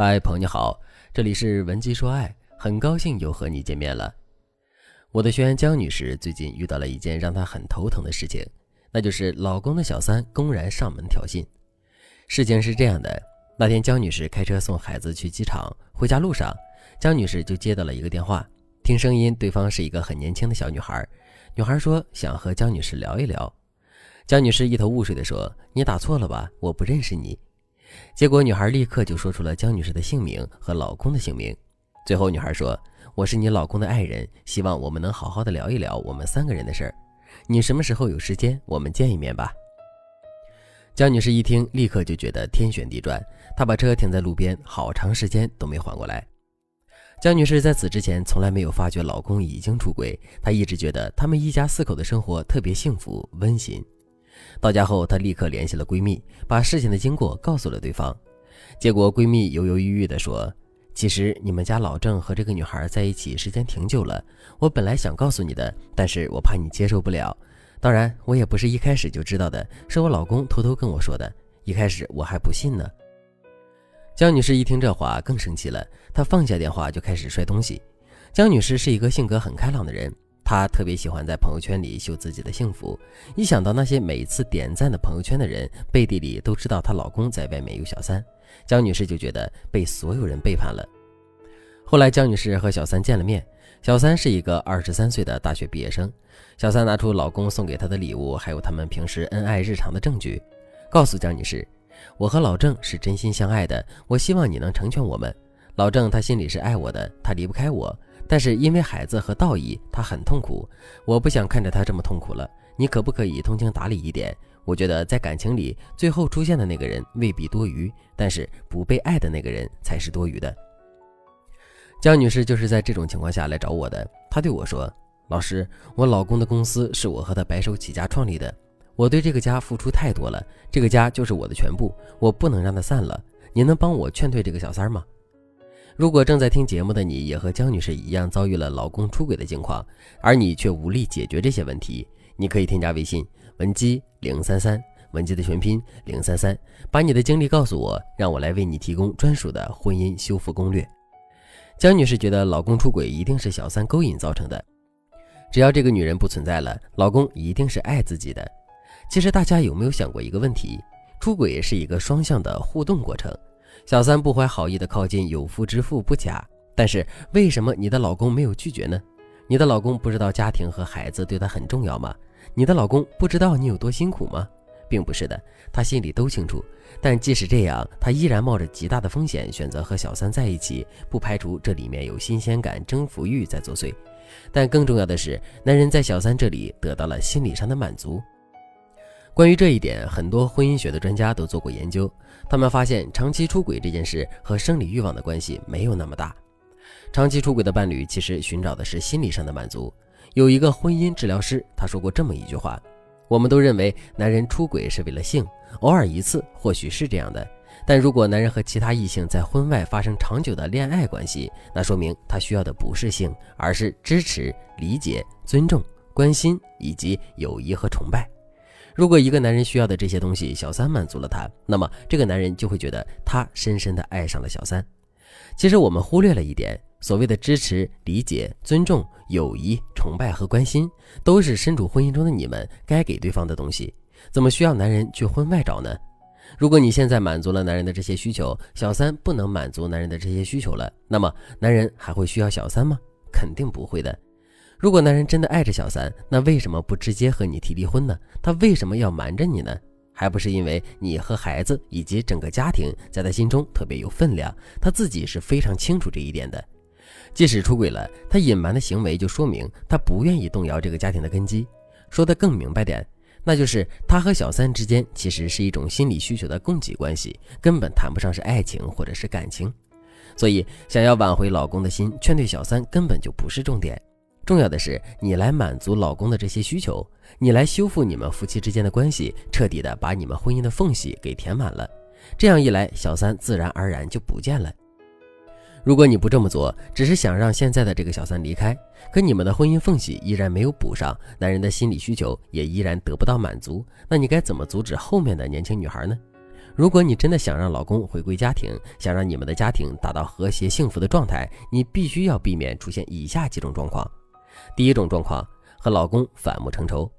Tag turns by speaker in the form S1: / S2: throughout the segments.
S1: 嗨，朋友你好，这里是文姬说爱，很高兴又和你见面了。我的学员江女士最近遇到了一件让她很头疼的事情，那就是老公的小三公然上门挑衅。事情是这样的，那天江女士开车送孩子去机场，回家路上，江女士就接到了一个电话，听声音，对方是一个很年轻的小女孩。女孩说想和江女士聊一聊，江女士一头雾水的说：“你打错了吧，我不认识你。”结果，女孩立刻就说出了江女士的姓名和老公的姓名。最后，女孩说：“我是你老公的爱人，希望我们能好好的聊一聊我们三个人的事儿。你什么时候有时间，我们见一面吧。”江女士一听，立刻就觉得天旋地转，她把车停在路边，好长时间都没缓过来。江女士在此之前从来没有发觉老公已经出轨，她一直觉得他们一家四口的生活特别幸福温馨。到家后，她立刻联系了闺蜜，把事情的经过告诉了对方。结果，闺蜜犹犹豫豫地说：“其实你们家老郑和这个女孩在一起时间挺久了，我本来想告诉你的，但是我怕你接受不了。当然，我也不是一开始就知道的，是我老公偷偷跟我说的。一开始我还不信呢。”江女士一听这话，更生气了，她放下电话就开始摔东西。江女士是一个性格很开朗的人。她特别喜欢在朋友圈里秀自己的幸福，一想到那些每次点赞的朋友圈的人背地里都知道她老公在外面有小三，江女士就觉得被所有人背叛了。后来，江女士和小三见了面，小三是一个二十三岁的大学毕业生。小三拿出老公送给她的礼物，还有他们平时恩爱日常的证据，告诉江女士：“我和老郑是真心相爱的，我希望你能成全我们。老郑他心里是爱我的，他离不开我。”但是因为孩子和道义，他很痛苦。我不想看着他这么痛苦了。你可不可以通情达理一点？我觉得在感情里，最后出现的那个人未必多余，但是不被爱的那个人才是多余的。江女士就是在这种情况下来找我的。她对我说：“老师，我老公的公司是我和他白手起家创立的，我对这个家付出太多了，这个家就是我的全部，我不能让他散了。您能帮我劝退这个小三吗？”如果正在听节目的你也和江女士一样遭遇了老公出轨的境况，而你却无力解决这些问题，你可以添加微信文姬零三三，文姬的全拼零三三，把你的经历告诉我，让我来为你提供专属的婚姻修复攻略。江女士觉得老公出轨一定是小三勾引造成的，只要这个女人不存在了，老公一定是爱自己的。其实大家有没有想过一个问题？出轨是一个双向的互动过程。小三不怀好意的靠近有夫之妇不假，但是为什么你的老公没有拒绝呢？你的老公不知道家庭和孩子对他很重要吗？你的老公不知道你有多辛苦吗？并不是的，他心里都清楚。但即使这样，他依然冒着极大的风险选择和小三在一起，不排除这里面有新鲜感、征服欲在作祟。但更重要的是，男人在小三这里得到了心理上的满足。关于这一点，很多婚姻学的专家都做过研究。他们发现，长期出轨这件事和生理欲望的关系没有那么大。长期出轨的伴侣其实寻找的是心理上的满足。有一个婚姻治疗师，他说过这么一句话：“我们都认为男人出轨是为了性，偶尔一次或许是这样的。但如果男人和其他异性在婚外发生长久的恋爱关系，那说明他需要的不是性，而是支持、理解、尊重、关心以及友谊和崇拜。”如果一个男人需要的这些东西，小三满足了他，那么这个男人就会觉得他深深的爱上了小三。其实我们忽略了一点，所谓的支持、理解、尊重、友谊、崇拜和关心，都是身处婚姻中的你们该给对方的东西。怎么需要男人去婚外找呢？如果你现在满足了男人的这些需求，小三不能满足男人的这些需求了，那么男人还会需要小三吗？肯定不会的。如果男人真的爱着小三，那为什么不直接和你提离婚呢？他为什么要瞒着你呢？还不是因为你和孩子以及整个家庭在他心中特别有分量，他自己是非常清楚这一点的。即使出轨了，他隐瞒的行为就说明他不愿意动摇这个家庭的根基。说的更明白点，那就是他和小三之间其实是一种心理需求的供给关系，根本谈不上是爱情或者是感情。所以，想要挽回老公的心，劝退小三根本就不是重点。重要的是，你来满足老公的这些需求，你来修复你们夫妻之间的关系，彻底的把你们婚姻的缝隙给填满了。这样一来，小三自然而然就不见了。如果你不这么做，只是想让现在的这个小三离开，可你们的婚姻缝隙依然没有补上，男人的心理需求也依然得不到满足，那你该怎么阻止后面的年轻女孩呢？如果你真的想让老公回归家庭，想让你们的家庭达到和谐幸福的状态，你必须要避免出现以下几种状况。第一种状况，和老公反目成仇。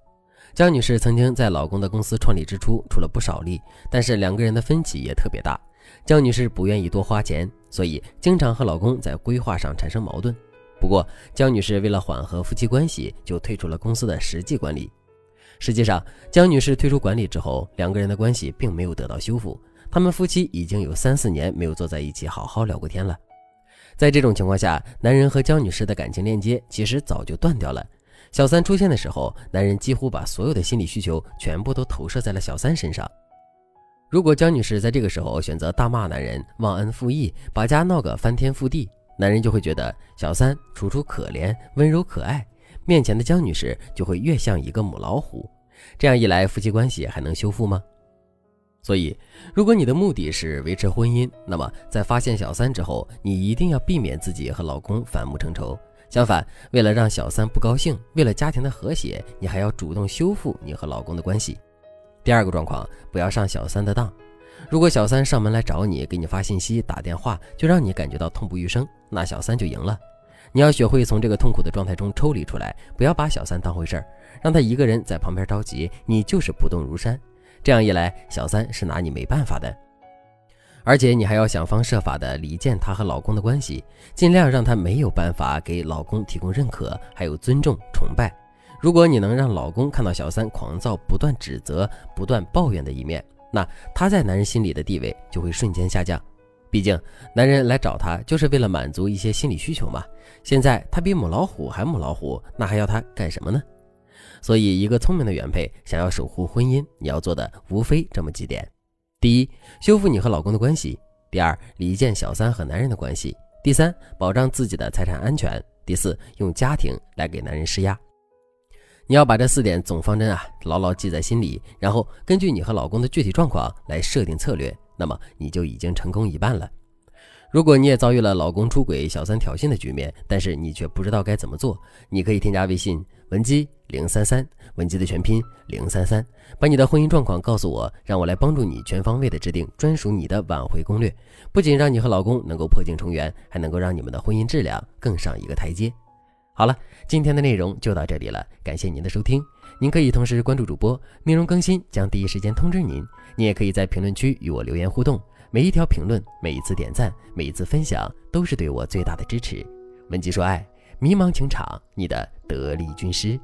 S1: 江女士曾经在老公的公司创立之初出了不少力，但是两个人的分歧也特别大。江女士不愿意多花钱，所以经常和老公在规划上产生矛盾。不过，江女士为了缓和夫妻关系，就退出了公司的实际管理。实际上，江女士退出管理之后，两个人的关系并没有得到修复。他们夫妻已经有三四年没有坐在一起好好聊过天了。在这种情况下，男人和江女士的感情链接其实早就断掉了。小三出现的时候，男人几乎把所有的心理需求全部都投射在了小三身上。如果江女士在这个时候选择大骂男人、忘恩负义，把家闹个翻天覆地，男人就会觉得小三楚楚可怜、温柔可爱。面前的江女士就会越像一个母老虎，这样一来，夫妻关系还能修复吗？所以，如果你的目的是维持婚姻，那么在发现小三之后，你一定要避免自己和老公反目成仇。相反，为了让小三不高兴，为了家庭的和谐，你还要主动修复你和老公的关系。第二个状况，不要上小三的当。如果小三上门来找你，给你发信息、打电话，就让你感觉到痛不欲生，那小三就赢了。你要学会从这个痛苦的状态中抽离出来，不要把小三当回事儿，让他一个人在旁边着急，你就是不动如山。这样一来，小三是拿你没办法的。而且你还要想方设法的离间她和老公的关系，尽量让她没有办法给老公提供认可，还有尊重、崇拜。如果你能让老公看到小三狂躁、不断指责、不断抱怨的一面，那他在男人心里的地位就会瞬间下降。毕竟，男人来找她就是为了满足一些心理需求嘛。现在他比母老虎还母老虎，那还要他干什么呢？所以，一个聪明的原配想要守护婚姻，你要做的无非这么几点：第一，修复你和老公的关系；第二，离间小三和男人的关系；第三，保障自己的财产安全；第四，用家庭来给男人施压。你要把这四点总方针啊牢牢记在心里，然后根据你和老公的具体状况来设定策略。那么你就已经成功一半了。如果你也遭遇了老公出轨、小三挑衅的局面，但是你却不知道该怎么做，你可以添加微信文姬零三三，文姬的全拼零三三，把你的婚姻状况告诉我，让我来帮助你全方位的制定专属你的挽回攻略，不仅让你和老公能够破镜重圆，还能够让你们的婚姻质量更上一个台阶。好了，今天的内容就到这里了，感谢您的收听。您可以同时关注主播，内容更新将第一时间通知您。您也可以在评论区与我留言互动，每一条评论、每一次点赞、每一次分享，都是对我最大的支持。文姬说爱，迷茫情场，你的得力军师。